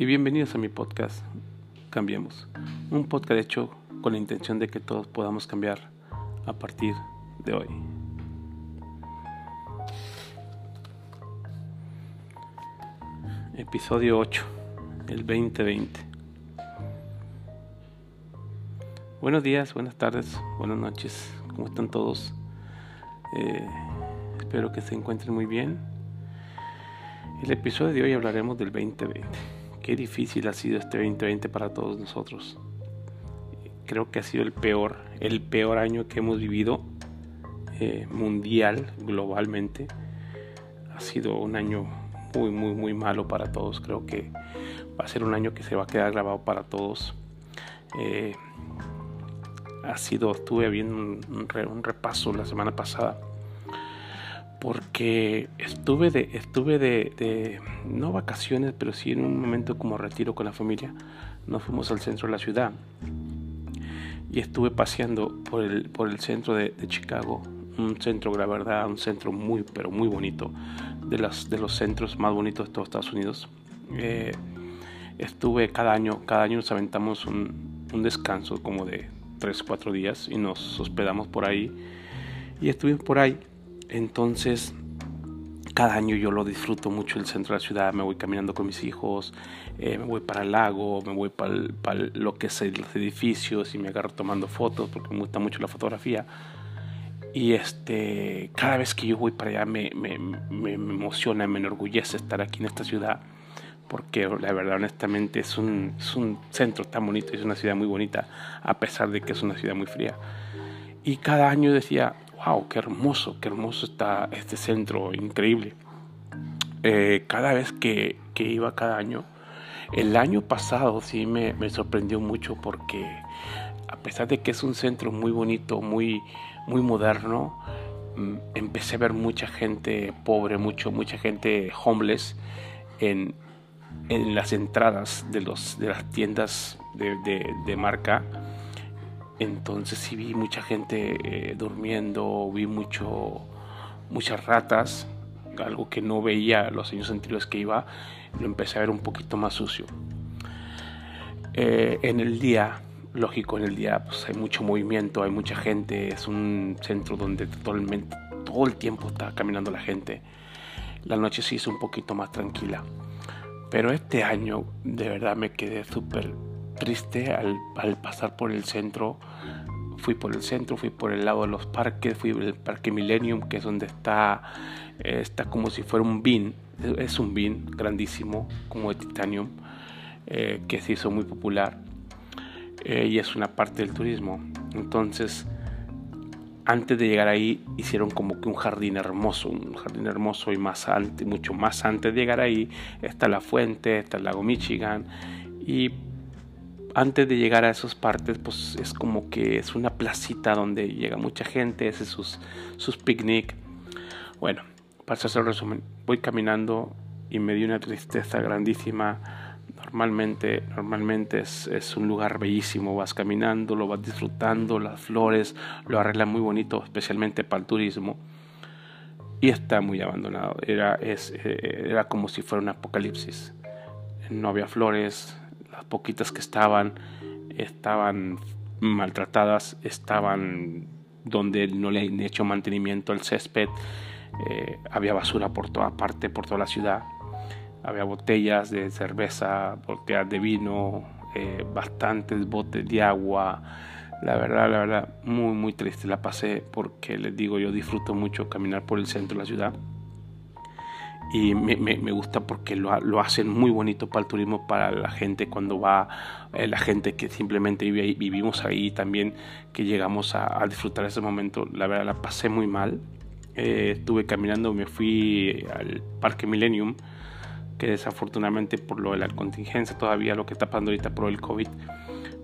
y bienvenidos a mi podcast Cambiemos, un podcast hecho con la intención de que todos podamos cambiar a partir de hoy. Episodio 8, el 2020. Buenos días, buenas tardes, buenas noches, ¿cómo están todos? Eh, espero que se encuentren muy bien. El episodio de hoy hablaremos del 2020 Qué difícil ha sido este 2020 para todos nosotros. Creo que ha sido el peor, el peor año que hemos vivido eh, mundial, globalmente. Ha sido un año muy, muy, muy malo para todos. Creo que va a ser un año que se va a quedar grabado para todos. Eh, ha sido, estuve viendo un repaso la semana pasada porque estuve de estuve de, no vacaciones pero sí en un momento como retiro con la familia. Nos fuimos al centro de la ciudad y estuve paseando por el por el centro de, Chicago un centro la verdad un centro muy pero muy bonito de las de los centros más bonitos de todos Estados Unidos. Eh, estuve cada año cada año nos aventamos un, un descanso como de 3 4 días y nos hospedamos por ahí. Y estuvimos por ahí entonces, cada año yo lo disfruto mucho el centro de la ciudad, me voy caminando con mis hijos, eh, me voy para el lago, me voy para, lo que es los edificios y me agarro tomando fotos porque me gusta mucho la fotografía. Y este, cada vez que yo voy para allá me, me, me, emociona, me enorgullece estar aquí en esta ciudad porque la verdad honestamente es un, es un centro tan bonito, es una ciudad muy bonita a pesar de que es una ciudad muy fría. Y cada año decía, wow, qué hermoso, qué hermoso está este centro, increíble. Eh, cada vez que, iba cada año, el año pasado sí me, sorprendió mucho porque a pesar de que es un centro muy bonito, muy, muy moderno, mm, empecé a ver mucha gente pobre, mucho, mucha gente homeless en, las entradas de, los, de las tiendas de marca entonces sí vi mucha gente eh, durmiendo, vi mucho, muchas ratas, algo que no veía los años anteriores que iba, lo empecé a ver un poquito más sucio. Eh, en el día, lógico, en el día pues hay mucho movimiento, hay mucha gente, es un centro donde totalmente, todo el tiempo está caminando la gente. La noche sí es un poquito más tranquila. Pero este año de verdad me quedé súper triste al, pasar por el centro. Fui por el centro, fui por el lado de los parques, fui al Parque Millennium, que es donde está, eh, está como si fuera un bin, es un bin grandísimo, como de titanium, eh, que se hizo muy popular eh, y es una parte del turismo. Entonces, antes de llegar ahí, hicieron como que un jardín hermoso, un jardín hermoso y más antes, mucho más antes de llegar ahí, está la fuente, está el lago Michigan y antes de llegar a esas partes, pues es como que es una placita donde llega mucha gente, hace sus, sus picnic. Bueno, para hacer el resumen, voy caminando y me dio una tristeza grandísima. Normalmente, normalmente es, es, un lugar bellísimo, vas caminando, lo vas disfrutando, las flores lo arreglan muy bonito, especialmente para el turismo. Y está muy abandonado, era, es, eh, era como si fuera un apocalipsis. No había flores, las poquitas que estaban estaban maltratadas, estaban donde no le han hecho mantenimiento al césped, eh, había basura por toda parte, por toda la ciudad, había botellas de cerveza, botellas de vino, eh, bastantes botes de agua. La verdad, la verdad, muy, muy triste la pasé porque les digo, yo disfruto mucho caminar por el centro de la ciudad y me, gusta porque lo, lo, hacen muy bonito para el turismo, para la gente cuando va, eh, la gente que simplemente vive ahí, vivimos ahí también, que llegamos a, disfrutar ese momento. La verdad la pasé muy mal. Eh, estuve caminando, me fui al Parque Millennium, que desafortunadamente por lo de la contingencia, todavía lo que está pasando ahorita por el COVID,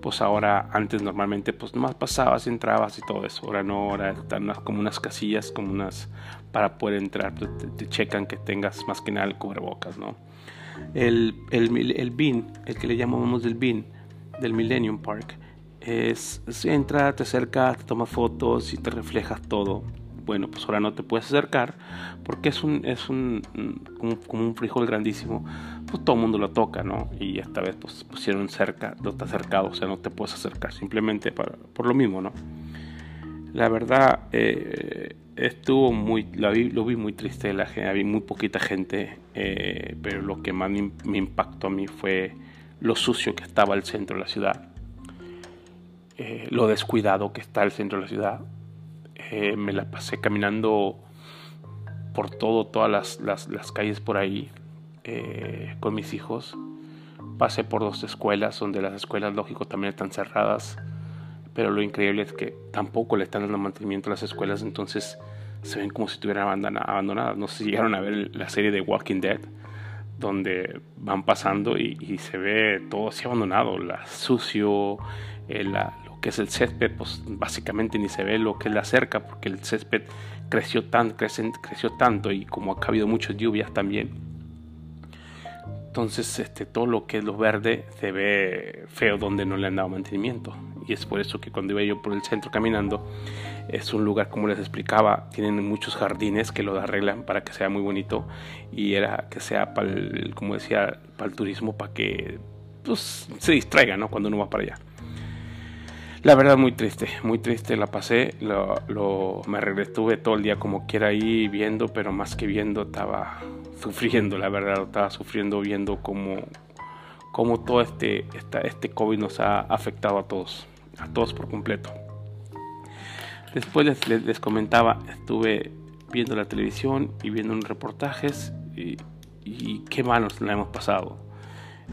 pues ahora antes normalmente pues nomás pasabas, entrabas y todo eso, ahora no, ahora están como unas casillas, como unas para poder entrar, pues, te, checan que tengas más que nada el cubrebocas, ¿no? El, el, el BIN, el que le llamamos el BIN, del Millennium Park, es, entra, te acercas, te tomas fotos y te reflejas todo. Bueno, pues ahora no te puedes acercar porque es un, es un, como, un frijol grandísimo. Pues todo el mundo lo toca, ¿no? Y esta vez pues pusieron cerca, no está cercado, o sea, no te puedes acercar, simplemente para, por lo mismo, ¿no? La verdad, eh, estuvo muy, lo vi, lo vi muy triste, la gente, había muy poquita gente, eh, pero lo que más me impactó a mí fue lo sucio que estaba el centro de la ciudad, eh, lo descuidado que está el centro de la ciudad. me la pasé caminando por todo, todas las, las, las calles por ahí, eh, con mis hijos. Pasé por dos escuelas, donde las escuelas, lógico, también están cerradas. Pero lo increíble es que tampoco le están dando mantenimiento a las escuelas, entonces se ven como si estuvieran abandonadas. No sé si llegaron a ver la serie de Walking Dead, donde van pasando y, se ve todo así abandonado, la sucio, eh, lo que es el césped, pues básicamente ni se ve lo que es la cerca, porque el césped creció, tan, creció, creció tanto y como ha habido muchas lluvias también, entonces, este, todo lo que es lo verde se ve feo donde no le han dado mantenimiento. Y es por eso que cuando iba yo por el centro caminando, es un lugar, como les explicaba, tienen muchos jardines que lo arreglan para que sea muy bonito. Y era que sea para el, como decía, para el turismo, para que pues, se distraiga ¿no? cuando uno va para allá. La verdad muy triste, muy triste la pasé, lo, lo, me estuve todo el día como quiera ahí viendo, pero más que viendo estaba sufriendo, la verdad, estaba sufriendo viendo cómo, cómo todo este, este COVID nos ha afectado a todos, a todos por completo. Después les, comentaba, estuve viendo la televisión y viendo unos reportajes y, qué malos la hemos pasado.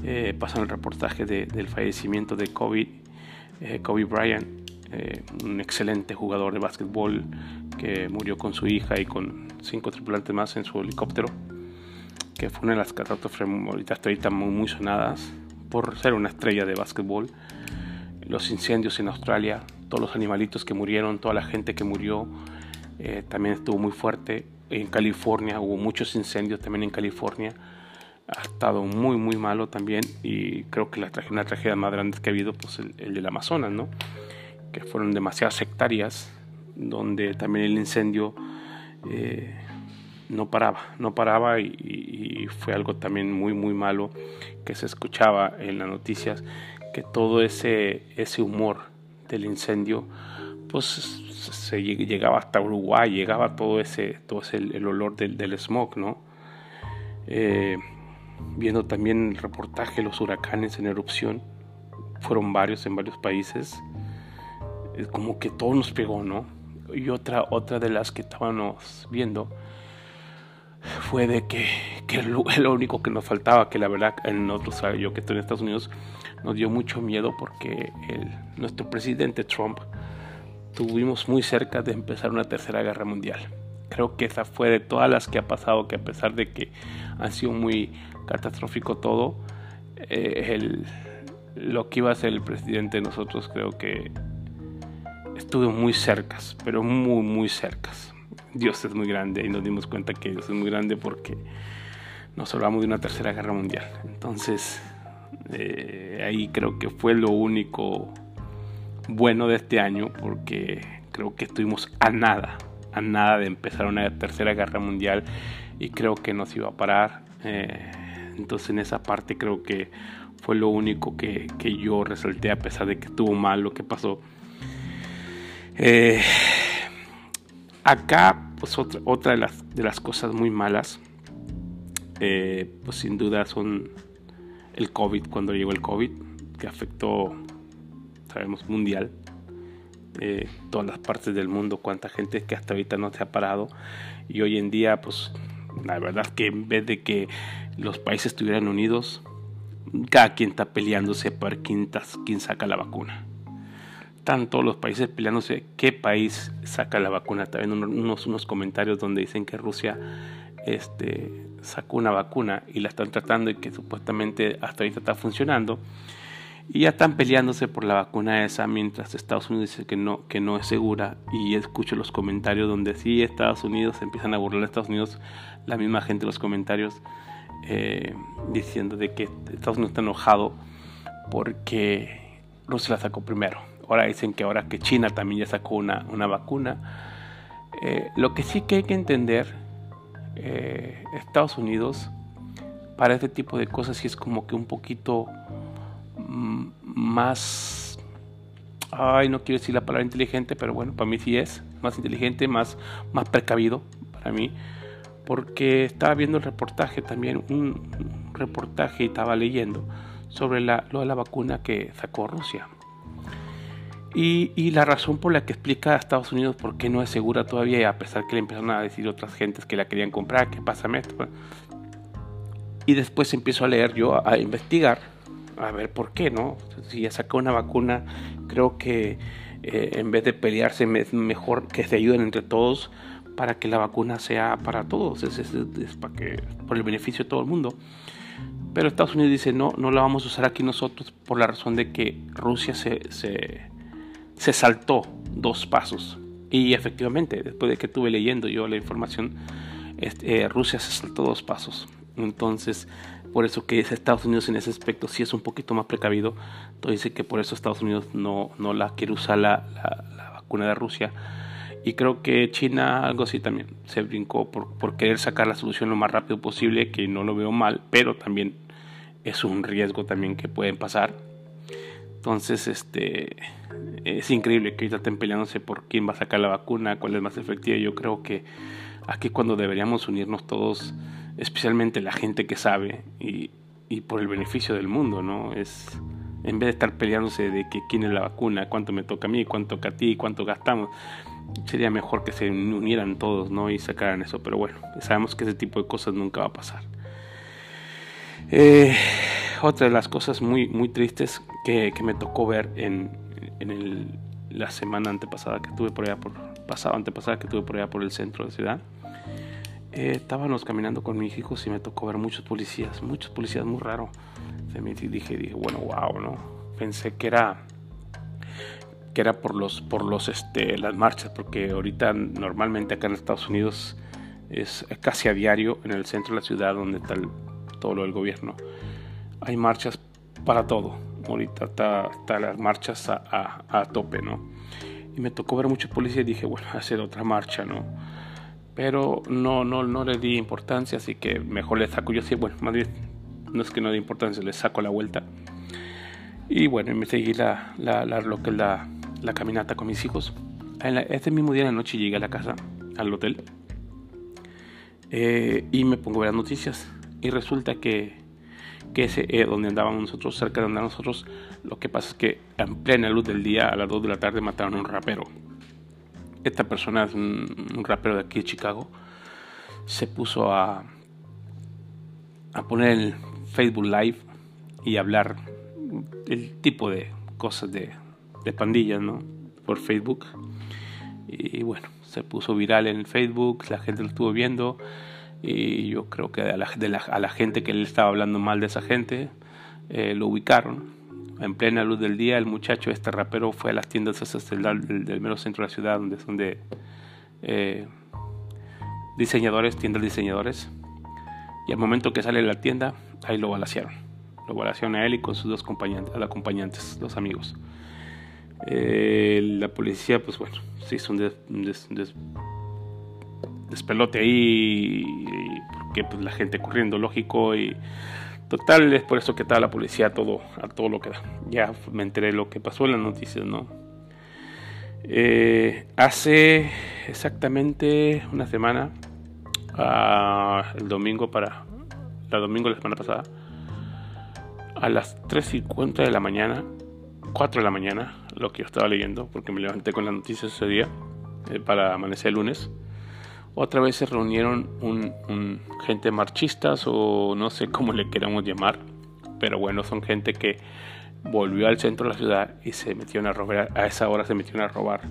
Eh, pasan el reportaje del fallecimiento de Kobe, eh, Kobe Bryant, eh, un excelente jugador de básquetbol que murió con su hija y con cinco tripulantes más en su helicóptero que fue una de las catástrofes ahorita, ahorita muy, muy sonadas por ser una estrella de básquetbol. Los incendios en Australia, todos los animalitos que murieron, toda la gente que murió, eh, también estuvo muy fuerte. En California hubo muchos incendios también en California. Ha estado muy, muy malo también. Y creo que la una tragedia más grande que ha habido, pues el, el del Amazonas, ¿no? Que fueron demasiadas hectáreas, donde también el incendio eh, no paraba, no paraba y, fue algo también muy muy malo que se escuchaba en las noticias que todo ese ese humor del incendio pues se llegaba hasta Uruguay, llegaba todo ese todo ese, el, olor del, del, smog, ¿no? Eh, viendo también el reportaje los huracanes en erupción, fueron varios en varios países, como que todo nos pegó, ¿no? Y otra, otra de las que estábamos viendo fue de que, que lo, único que nos faltaba, que la verdad en nosotros, yo que estoy en Estados Unidos, nos dio mucho miedo porque nuestro presidente Trump tuvimos muy cerca de empezar una tercera guerra mundial. Creo que esa fue de todas las que ha pasado, que a pesar de que ha sido muy catastrófico todo, eh, el, lo que iba a ser el presidente nosotros creo que estuvo muy cercas, pero muy, muy cercas. Dios es muy grande y nos dimos cuenta que Dios es muy grande porque nos hablamos de una tercera guerra mundial. Entonces, eh, ahí creo que fue lo único bueno de este año porque creo que estuvimos a nada, a nada de empezar una tercera guerra mundial y creo que nos iba a parar. Eh, entonces en esa parte creo que fue lo único que, que, yo resalté a pesar de que estuvo mal lo que pasó. Eh, Acá, pues otra, otra de, las, de las cosas muy malas, eh, pues sin duda son el COVID, cuando llegó el COVID, que afectó, sabemos, mundial, eh, todas las partes del mundo, cuánta gente que hasta ahorita no se ha parado. Y hoy en día, pues la verdad que en vez de que los países estuvieran unidos, cada quien está peleándose para quién, quién saca la vacuna están todos los países peleándose qué país saca la vacuna. También unos, unos comentarios donde dicen que Rusia este, sacó una vacuna y la están tratando y que supuestamente hasta ahorita está funcionando. Y ya están peleándose por la vacuna esa mientras Estados Unidos dice que no, que no es segura. Y escucho los comentarios donde sí Estados Unidos empiezan a burlar a Estados Unidos, la misma gente los comentarios eh, diciendo de que Estados Unidos está enojado porque Rusia la sacó primero Ahora dicen que ahora que China también ya sacó una, una vacuna. Eh, lo que sí que hay que entender, eh, Estados Unidos para este tipo de cosas sí es como que un poquito mm, más, ay, no quiero decir la palabra inteligente, pero bueno, para mí sí es más inteligente, más, más precavido para mí, porque estaba viendo el reportaje también, un reportaje y estaba leyendo sobre la, lo de la vacuna que sacó Rusia. Y, la razón por la que explica a Estados Unidos por qué no es segura todavía, a pesar que le empezaron a decir otras gentes que la querían comprar, que pásame esto. Y después empiezo a leer yo, a, investigar, a ver por qué, ¿no? Si ya sacó una vacuna, creo que eh, en vez de pelearse es mejor que se ayuden entre todos para que la vacuna sea para todos, es, para que, por el beneficio de todo el mundo. Pero Estados Unidos dice, no, no la vamos a usar aquí nosotros por la razón de que Rusia se, se, saltó dos pasos. Y efectivamente, después de que estuve leyendo yo la información, este, eh, Rusia se saltó dos pasos. Entonces, por eso que Estados Unidos en ese aspecto sí es un poquito más precavido. Entonces dice que por eso Estados Unidos no, no la quiere usar la, la, vacuna de Rusia. Y creo que China algo así también se brincó por, por, querer sacar la solución lo más rápido posible, que no lo veo mal, pero también es un riesgo también que pueden pasar. Entonces, este es increíble que estén peleándose por quién va a sacar la vacuna, cuál es más efectiva. Yo creo que aquí cuando deberíamos unirnos todos especialmente la gente que sabe y, y, por el beneficio del mundo, ¿no? Es en vez de estar peleándose de que quién es la vacuna, cuánto me toca a mí, cuánto toca a ti, cuánto gastamos, sería mejor que se unieran todos, ¿no? Y sacaran eso, pero bueno, sabemos que ese tipo de cosas nunca va a pasar. Eh, otra de las cosas muy, muy tristes que, que me tocó ver en, en el, la semana antepasada que tuve por allá por pasado antepasada que tuve por allá por el centro de ciudad eh, estábamos caminando con mis hijos y me tocó ver muchos policías, muchos policías, muy raro. Y dije, dije, bueno, wow, ¿no? Pensé que era que era por los por los este las marchas porque ahorita normalmente acá en Estados Unidos es casi a diario en el centro de la ciudad donde está todo lo del gobierno hay marchas para todo ahorita está, las marchas a, a, tope no y me tocó ver muchos policías y dije bueno hacer otra marcha no pero no, no, no le di importancia, así que mejor le saco yo sí, bueno, más bien no es que no dé importancia, le saco la vuelta. Y bueno, me seguí la, la, lo que es la, la, caminata con mis hijos. En este mismo día de la noche llegué a la casa, al hotel, eh, y me pongo a ver las noticias. Y resulta que, que ese eh, donde andábamos nosotros, cerca de donde nosotros, lo que pasa es que en plena luz del día, a las 2 de la tarde, mataron a un rapero esta persona es un, rapero de aquí de Chicago, se puso a, a poner el Facebook Live y hablar el tipo de cosas de, de pandillas, ¿no? Por Facebook. Y bueno, se puso viral en Facebook, la gente lo estuvo viendo y yo creo que a la, a la gente que le estaba hablando mal de esa gente eh, lo ubicaron en plena luz del día, el muchacho, este rapero, fue a las tiendas esas del, del, mero centro de la ciudad, donde son de eh, diseñadores, tiendas de diseñadores. Y al momento que sale de la tienda, ahí lo balacearon. Lo balacearon a él y con sus dos acompañantes, acompañantes dos amigos. Eh, la policía, pues bueno, se hizo un, despelote ahí, porque pues, la gente corriendo, lógico, y Total, es por eso que está la policía a todo, a todo lo que da. Ya me enteré lo que pasó en las noticias, ¿no? Eh, hace exactamente una semana, ah, el domingo para, la domingo de la semana pasada, a las 3.50 de la mañana, 4 de la mañana, lo que yo estaba leyendo, porque me levanté con las noticias ese día, eh, para amanecer el lunes, otra vez se reunieron un, gente marchistas o no sé cómo le queramos llamar, pero bueno, son gente que volvió al centro de la ciudad y se metieron a robar, a esa hora se metieron a robar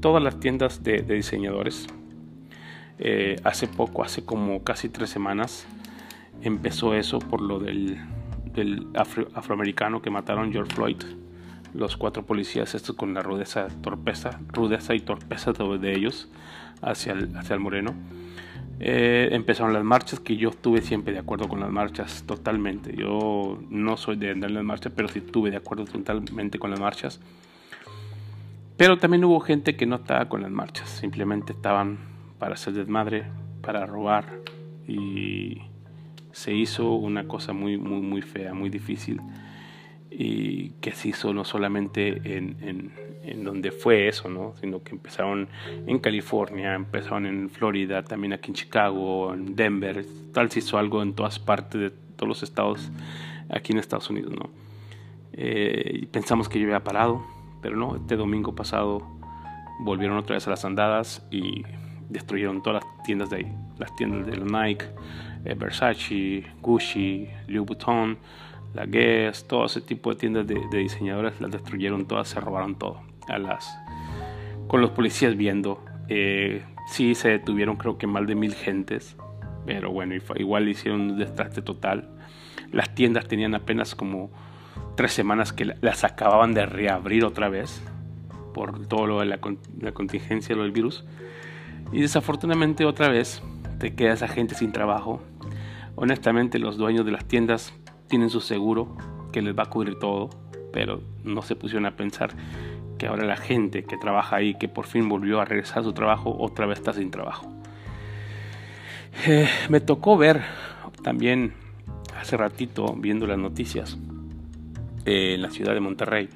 todas las tiendas de, diseñadores. Eh, hace poco, hace como casi tres semanas, empezó eso por lo del, afroamericano que mataron George Floyd. Los cuatro policías, estos con la rudeza, torpeza, rudeza y torpeza de ellos hacia el, hacia el Moreno. Eh, empezaron las marchas, que yo estuve siempre de acuerdo con las marchas, totalmente. Yo no soy de andar en las marchas, pero sí estuve de acuerdo totalmente con las marchas. Pero también hubo gente que no estaba con las marchas, simplemente estaban para hacer desmadre, para robar y, se hizo una cosa muy, muy, muy fea, muy difícil y que se hizo no solamente en, en, en, donde fue eso, ¿no? sino que empezaron en California, empezaron en Florida, también aquí en Chicago, en Denver, tal se hizo algo en todas partes de todos los estados aquí en Estados Unidos. ¿no? Eh, pensamos que yo había parado, pero no, este domingo pasado volvieron otra vez a las andadas y destruyeron todas las tiendas de ahí, las tiendas de Nike, eh, Versace, Gucci, Louis Vuitton, la Guess, todo ese tipo de tiendas de, diseñadores las destruyeron todas, se robaron todo. A las, con los policías viendo, eh, sí se detuvieron creo que más de mil gentes, pero bueno, igual hicieron un destraste total. Las tiendas tenían apenas como tres semanas que las acababan de reabrir otra vez por todo lo de la, la contingencia, lo del virus. Y desafortunadamente otra vez te queda esa gente sin trabajo. Honestamente los dueños de las tiendas tienen su seguro que les va a cubrir todo, pero no se pusieron a pensar que ahora la gente que trabaja ahí, que por fin volvió a regresar a su trabajo, otra vez está sin trabajo. Eh, me tocó ver también hace ratito, viendo las noticias, eh, en la ciudad de Monterrey.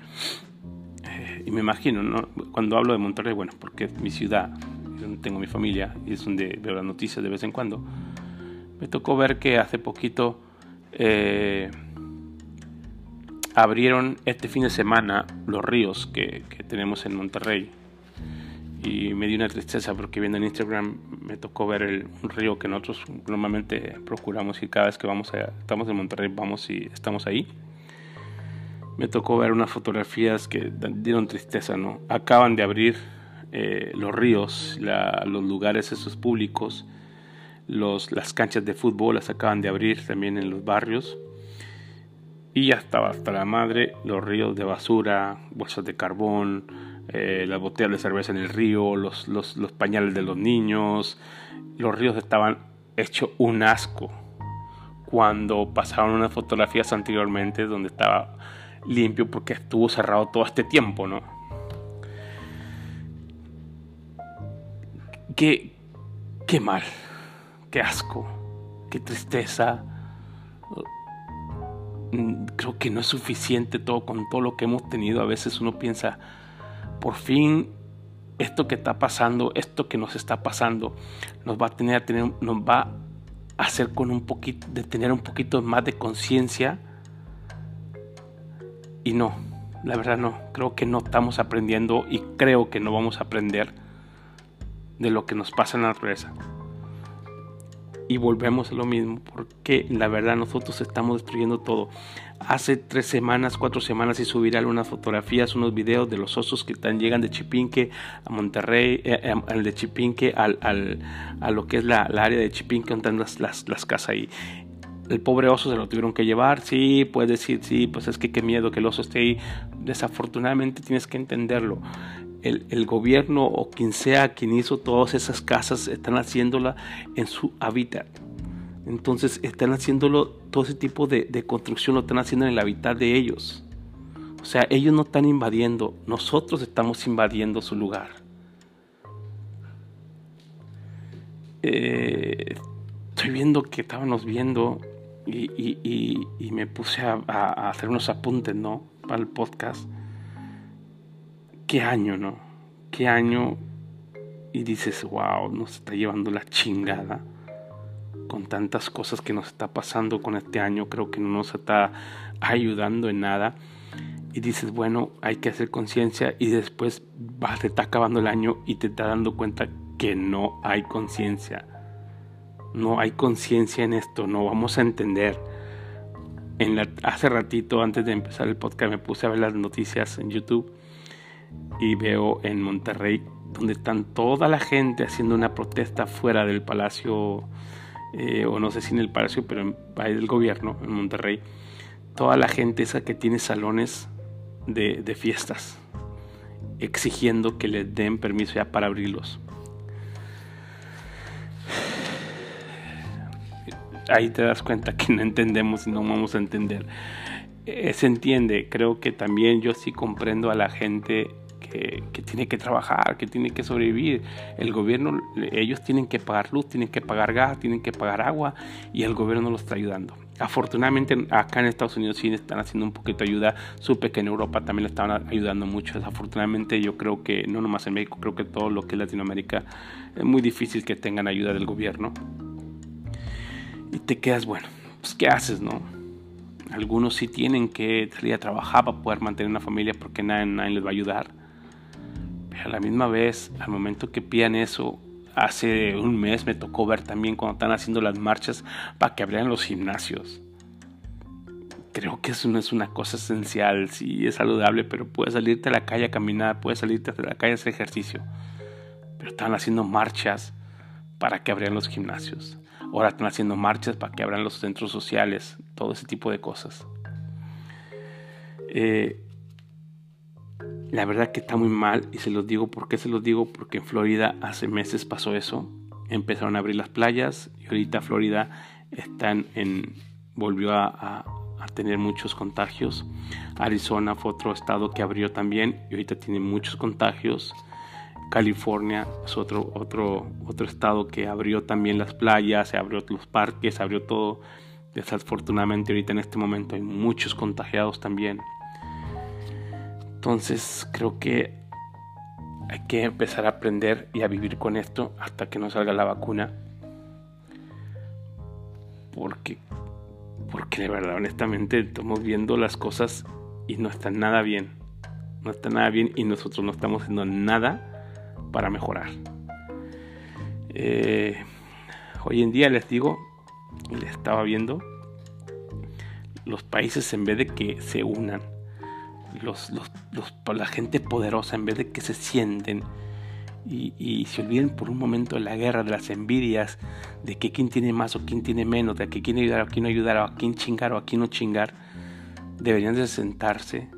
Eh, y me imagino, ¿no? cuando hablo de Monterrey, bueno, porque es mi ciudad, donde tengo mi familia y es donde veo las noticias de vez en cuando, me tocó ver que hace poquito eh, abrieron este fin de semana los ríos que, tenemos en Monterrey. Y me dio una tristeza porque viendo en Instagram me tocó ver el, un río que nosotros normalmente procuramos y cada vez que vamos a, estamos en Monterrey vamos y estamos ahí. Me tocó ver unas fotografías que dieron tristeza, ¿no? Acaban de abrir eh, los ríos, los lugares esos públicos, los, las canchas de fútbol las acaban de abrir también en los barrios. Y ya estaba hasta la madre los ríos de basura, bolsas de carbón, eh, las botellas de cerveza en el río, los, los, pañales de los niños. Los ríos estaban hechos un asco cuando pasaron unas fotografías anteriormente donde estaba limpio porque estuvo cerrado todo este tiempo, ¿no? Qué, qué mal, qué asco, qué tristeza. Mm, creo que no es suficiente todo con todo lo que hemos tenido. A veces uno piensa, por fin esto que está pasando, esto que nos está pasando, nos va a tener, nos va a hacer con un poquito de tener un poquito más de conciencia. Y no, la verdad no. Creo que no estamos aprendiendo y creo que no vamos a aprender de lo que nos pasa en la naturaleza. Y volvemos a lo mismo, porque la verdad nosotros estamos destruyendo todo. Hace tres semanas, cuatro semanas hizo viral unas fotografías, unos videos de los osos que están, llegan de Chipinque a Monterrey, eh, eh, de Chipinque al, al, a lo que es la, área de Chipinque, donde están las, las, las casas ahí el pobre oso se lo tuvieron que llevar, sí, puedes decir, sí, pues es que qué miedo que el oso esté ahí. Desafortunadamente tienes que entenderlo el, gobierno o quien sea quien hizo todas esas casas están haciéndola en su hábitat. Entonces están haciéndolo, todo ese tipo de, construcción lo están haciendo en el hábitat de ellos. O sea, ellos no están invadiendo, nosotros estamos invadiendo su lugar. Eh, estoy viendo que estábamos viendo y, me puse a, a, hacer unos apuntes, ¿no? Para el podcast qué año, ¿no? Qué año y dices, wow, nos está llevando la chingada con tantas cosas que nos está pasando con este año, creo que no nos está ayudando en nada. Y dices, bueno, hay que hacer conciencia y después va, te está acabando el año y te está dando cuenta que no hay conciencia. No hay conciencia en esto, no vamos a entender. En la, hace ratito, antes de empezar el podcast, me puse a ver las noticias en YouTube y veo en Monterrey donde están toda la gente haciendo una protesta fuera del palacio, eh, o no sé si en el palacio, pero en el gobierno, en Monterrey, toda la gente esa que tiene salones de, de fiestas, exigiendo que les den permiso ya para abrirlos. Ahí te das cuenta que no entendemos y no vamos a entender. Eh, se entiende, creo que también yo sí comprendo a la gente que, que, tiene que trabajar, que tiene que sobrevivir. El gobierno, ellos tienen que pagar luz, tienen que pagar gas, tienen que pagar agua y el gobierno no los está ayudando. Afortunadamente acá en Estados Unidos sí están haciendo un poquito de ayuda. Supe que en Europa también le estaban ayudando mucho. Desafortunadamente yo creo que no nomás en México, creo que todo lo que es Latinoamérica es muy difícil que tengan ayuda del gobierno. Y te quedas, bueno, pues ¿qué haces, no? Algunos sí tienen que salir a trabajar para poder mantener una familia porque nadie, nadie les va a ayudar. Pero a la misma vez, al momento que pidan eso, Hace un mes me tocó ver también cuando están haciendo las marchas para que abrieran los gimnasios. Creo que eso no es una cosa esencial, sí es saludable, pero puedes salirte a la calle a caminar, puedes salirte a la calle a hacer ejercicio. Pero están haciendo marchas para que abrieran los gimnasios. Ahora están haciendo marchas para que abran los centros sociales, todo ese tipo de cosas. Eh, la verdad que está muy mal y se los digo, ¿por qué se los digo? Porque en Florida hace meses pasó eso. Empezaron a abrir las playas y ahorita Florida están en, volvió a, tener muchos contagios. Arizona fue otro estado que abrió también y ahorita tiene muchos contagios. California es otro, otro, otro estado que abrió también las playas, se abrió los parques, abrió todo. Desafortunadamente ahorita en este momento hay muchos contagiados también. Entonces creo que hay que empezar a aprender y a vivir con esto hasta que nos salga la vacuna. Porque, porque de verdad, honestamente, estamos viendo las cosas y no están nada bien. No está nada bien y nosotros no estamos haciendo nada para mejorar. Eh, hoy en día les digo, les estaba viendo, los países en vez de que se unan, los, los, la gente poderosa, en vez de que se sienten y, se olviden por un momento de la guerra, de las envidias, de que quién tiene más o quién tiene menos, de que quién ayudar o quién no ayudar, o a quién chingar o a quién no chingar, deberían de sentarse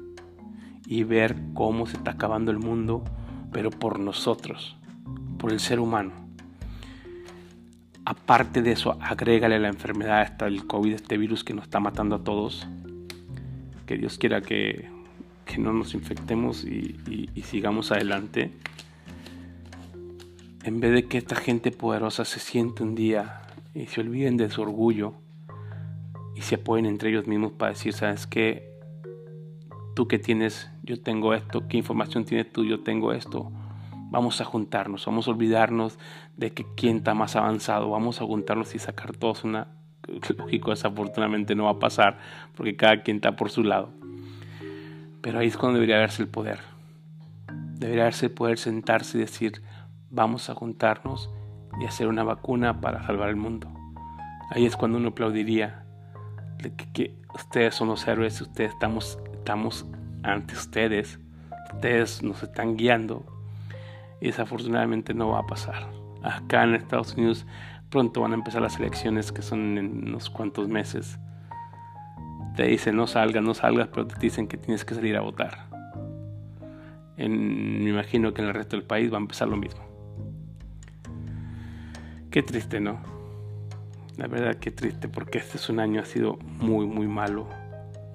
y ver cómo se está acabando el mundo, pero por nosotros, por el ser humano. Aparte de eso, agrégale la enfermedad hasta el COVID, este virus que nos está matando a todos. Que Dios quiera que que no nos infectemos y, sigamos adelante. En vez de que esta gente poderosa se siente un día y se olviden de su orgullo y se apoyen entre ellos mismos para decir, ¿sabes qué? Tú que tienes, yo tengo esto, ¿qué información tienes tú? Yo tengo esto. Vamos a juntarnos, vamos a olvidarnos de que quién está más avanzado, vamos a juntarnos y sacar todos una... Lógico, desafortunadamente no va a pasar porque cada quien está por su lado. Pero ahí es cuando debería haberse el poder. Debería haberse el poder sentarse y decir, vamos a juntarnos y hacer una vacuna para salvar el mundo. Ahí es cuando uno aplaudiría que, ustedes son los héroes, ustedes estamos, estamos ante ustedes, ustedes nos están guiando y desafortunadamente no va a pasar. Acá en Estados Unidos pronto van a empezar las elecciones que son en unos cuantos meses te dicen no salgas, no salgas, pero te dicen que tienes que salir a votar. En, me imagino que en el resto del país va a empezar lo mismo. Qué triste, ¿no? La verdad que triste porque este es un año ha sido muy, muy malo.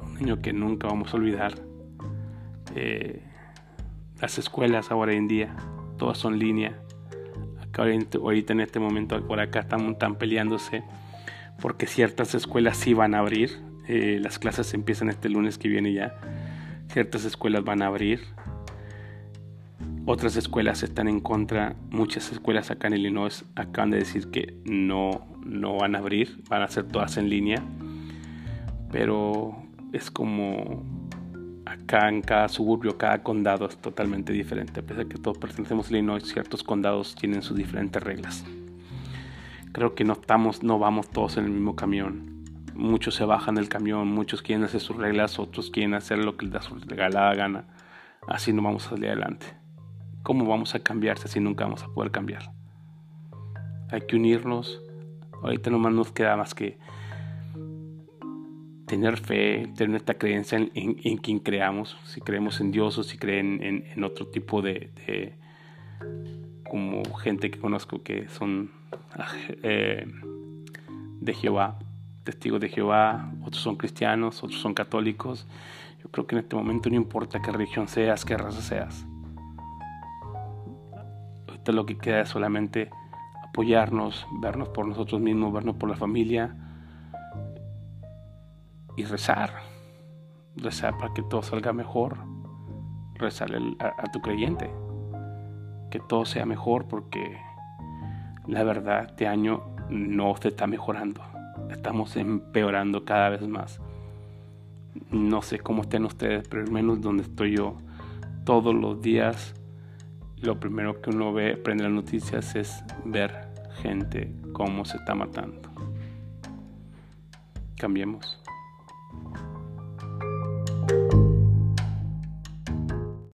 Un año que nunca vamos a olvidar. Eh, las escuelas ahora en día, todas son línea. Acá ahorita en este momento por acá están, están peleándose porque ciertas escuelas sí van a abrir eh, las clases empiezan este lunes que viene ya. Ciertas escuelas van a abrir. Otras escuelas están en contra. Muchas escuelas acá en Illinois acaban de decir que no, no van a abrir. Van a ser todas en línea. Pero es como acá en cada suburbio, cada condado es totalmente diferente. A pesar de que todos pertenecemos a Illinois, ciertos condados tienen sus diferentes reglas. Creo que no estamos, no vamos todos en el mismo camión muchos se bajan del camión, muchos quieren hacer sus reglas, otros quieren hacer lo que les da su regalada gana. Así no vamos a salir adelante. ¿Cómo vamos a cambiar si nunca vamos a poder cambiar? Hay que unirnos. Ahorita nomás nos queda más que tener fe, tener esta creencia en, quien creamos, si creemos en Dios o si creen en, otro tipo de, de, como gente que conozco que son eh, de Jehová testigos de Jehová, otros son cristianos, otros son católicos. Yo creo que en este momento no importa qué religión seas, qué raza seas. ahorita lo que queda es solamente apoyarnos, vernos por nosotros mismos, vernos por la familia y rezar. Rezar para que todo salga mejor. Rezar a, tu creyente. Que todo sea mejor porque la verdad este año no se está mejorando. Estamos empeorando cada vez más. No sé cómo estén ustedes, pero al menos donde estoy yo, todos los días lo primero que uno ve, prende las noticias, es ver gente cómo se está matando. Cambiemos.